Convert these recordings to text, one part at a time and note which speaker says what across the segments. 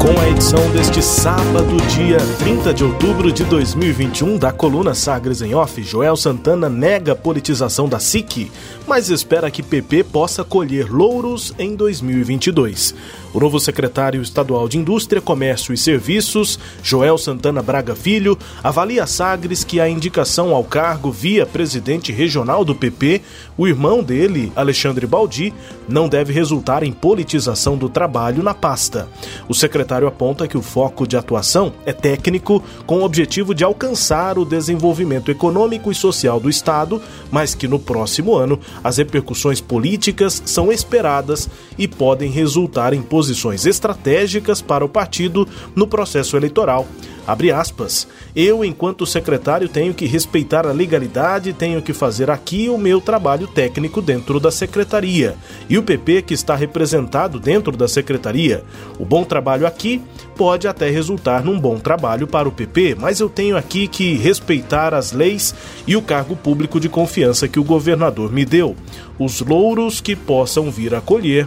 Speaker 1: Com a edição deste sábado, dia 30 de outubro de 2021, da coluna Sagres em Off, Joel Santana nega politização da SIC, mas espera que PP possa colher louros em 2022. O novo secretário estadual de Indústria, Comércio e Serviços, Joel Santana Braga Filho, avalia Sagres que a indicação ao cargo via presidente regional do PP, o irmão dele, Alexandre Baldi, não deve resultar em politização do trabalho na pasta. O secretário aponta que o foco de atuação é técnico, com o objetivo de alcançar o desenvolvimento econômico e social do Estado, mas que no próximo ano as repercussões políticas são esperadas e podem resultar em posições estratégicas para o partido no processo eleitoral. Abre aspas. Eu, enquanto secretário, tenho que respeitar a legalidade, tenho que fazer aqui o meu trabalho técnico dentro da secretaria. E o PP que está representado dentro da secretaria. O bom trabalho aqui pode até resultar num bom trabalho para o PP, mas eu tenho aqui que respeitar as leis e o cargo público de confiança que o governador me deu. Os louros que possam vir a colher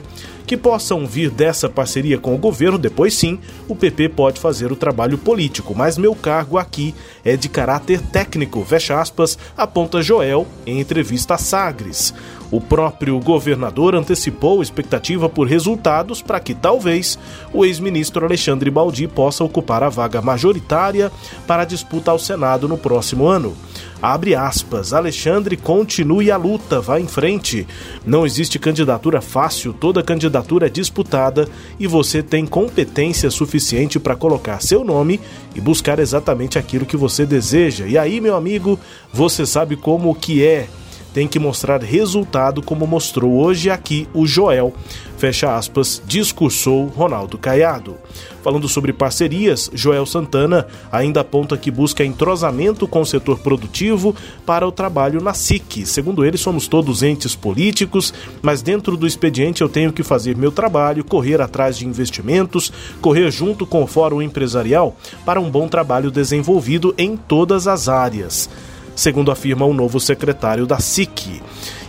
Speaker 1: que possam vir dessa parceria com o governo, depois sim, o PP pode fazer o trabalho político, mas meu cargo aqui é de caráter técnico, fecha aspas, aponta Joel em entrevista a Sagres. O próprio governador antecipou expectativa por resultados para que talvez o ex-ministro Alexandre Baldi possa ocupar a vaga majoritária para a disputa ao Senado no próximo ano. Abre aspas, Alexandre continue a luta, vá em frente. Não existe candidatura fácil, toda candidatura é disputada e você tem competência suficiente para colocar seu nome e buscar exatamente aquilo que você deseja. E aí, meu amigo, você sabe como que é tem que mostrar resultado, como mostrou hoje aqui o Joel. Fecha aspas, discursou Ronaldo Caiado. Falando sobre parcerias, Joel Santana ainda aponta que busca entrosamento com o setor produtivo para o trabalho na SIC. Segundo ele, somos todos entes políticos, mas dentro do expediente eu tenho que fazer meu trabalho, correr atrás de investimentos, correr junto com o Fórum Empresarial para um bom trabalho desenvolvido em todas as áreas segundo afirma o novo secretário da SIC.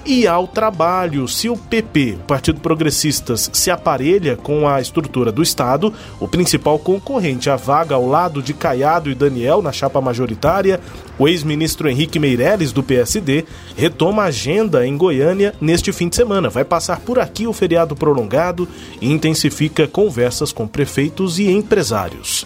Speaker 1: E ao trabalho, se o PP, o Partido Progressistas, se aparelha com a estrutura do Estado, o principal concorrente à vaga ao lado de Caiado e Daniel na chapa majoritária, o ex-ministro Henrique Meirelles, do PSD, retoma a agenda em Goiânia neste fim de semana. Vai passar por aqui o feriado prolongado e intensifica conversas com prefeitos e empresários.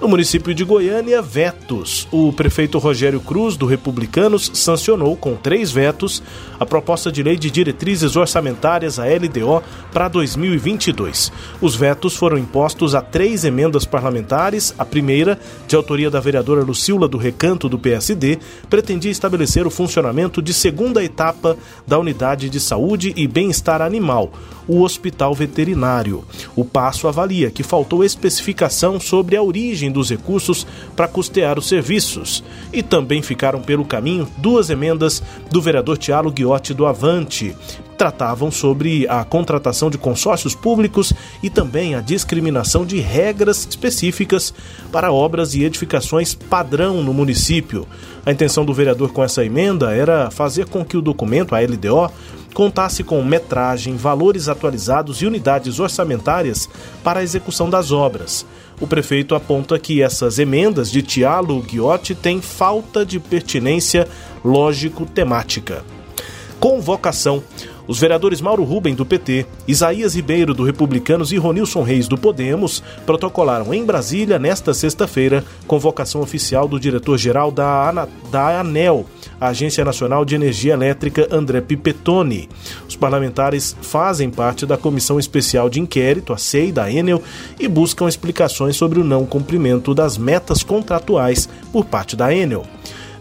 Speaker 1: No município de Goiânia, vetos. O prefeito Rogério Cruz, do Republicanos, sancionou com três vetos a proposta de lei de diretrizes orçamentárias, a LDO, para 2022. Os vetos foram impostos a três emendas parlamentares. A primeira, de autoria da vereadora Lucila do Recanto, do PSD, pretendia estabelecer o funcionamento de segunda etapa da Unidade de Saúde e Bem-Estar Animal, o Hospital Veterinário. O passo avalia que faltou especificação sobre a origem dos recursos para custear os serviços. E também ficaram pelo caminho duas emendas do vereador Tiago Guiotti do Avante, tratavam sobre a contratação de consórcios públicos e também a discriminação de regras específicas para obras e edificações padrão no município. A intenção do vereador com essa emenda era fazer com que o documento, a LDO, contasse com metragem, valores atualizados e unidades orçamentárias para a execução das obras. O prefeito aponta que essas emendas de Tialo Guiotti têm falta de pertinência lógico-temática. Convocação. Os vereadores Mauro Ruben, do PT, Isaías Ribeiro, do Republicanos e Ronilson Reis, do Podemos, protocolaram em Brasília, nesta sexta-feira, convocação oficial do diretor-geral da, da ANEL, a Agência Nacional de Energia Elétrica, André Pipetoni. Os parlamentares fazem parte da Comissão Especial de Inquérito, a CEI, da Enel, e buscam explicações sobre o não cumprimento das metas contratuais por parte da Enel.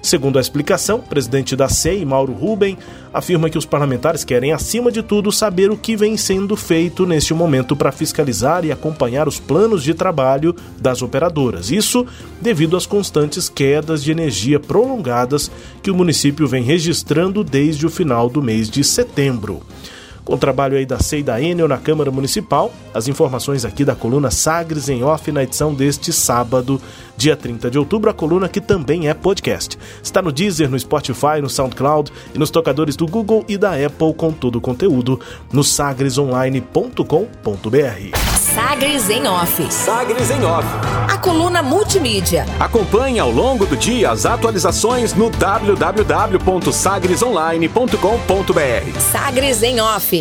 Speaker 1: Segundo a explicação, o presidente da SEI, Mauro Ruben, afirma que os parlamentares querem, acima de tudo, saber o que vem sendo feito neste momento para fiscalizar e acompanhar os planos de trabalho das operadoras. Isso devido às constantes quedas de energia prolongadas que o município vem registrando desde o final do mês de setembro. Com o trabalho aí da CEI da Enel na Câmara Municipal. As informações aqui da coluna Sagres em Off na edição deste sábado, dia 30 de outubro, a coluna que também é podcast. Está no Deezer, no Spotify, no SoundCloud e nos tocadores do Google e da Apple com todo o conteúdo no sagresonline.com.br.
Speaker 2: Sagres em Off.
Speaker 3: Sagres em Off.
Speaker 2: A coluna multimídia.
Speaker 3: Acompanhe ao longo do dia as atualizações no www.sagresonline.com.br.
Speaker 2: Sagres em Off.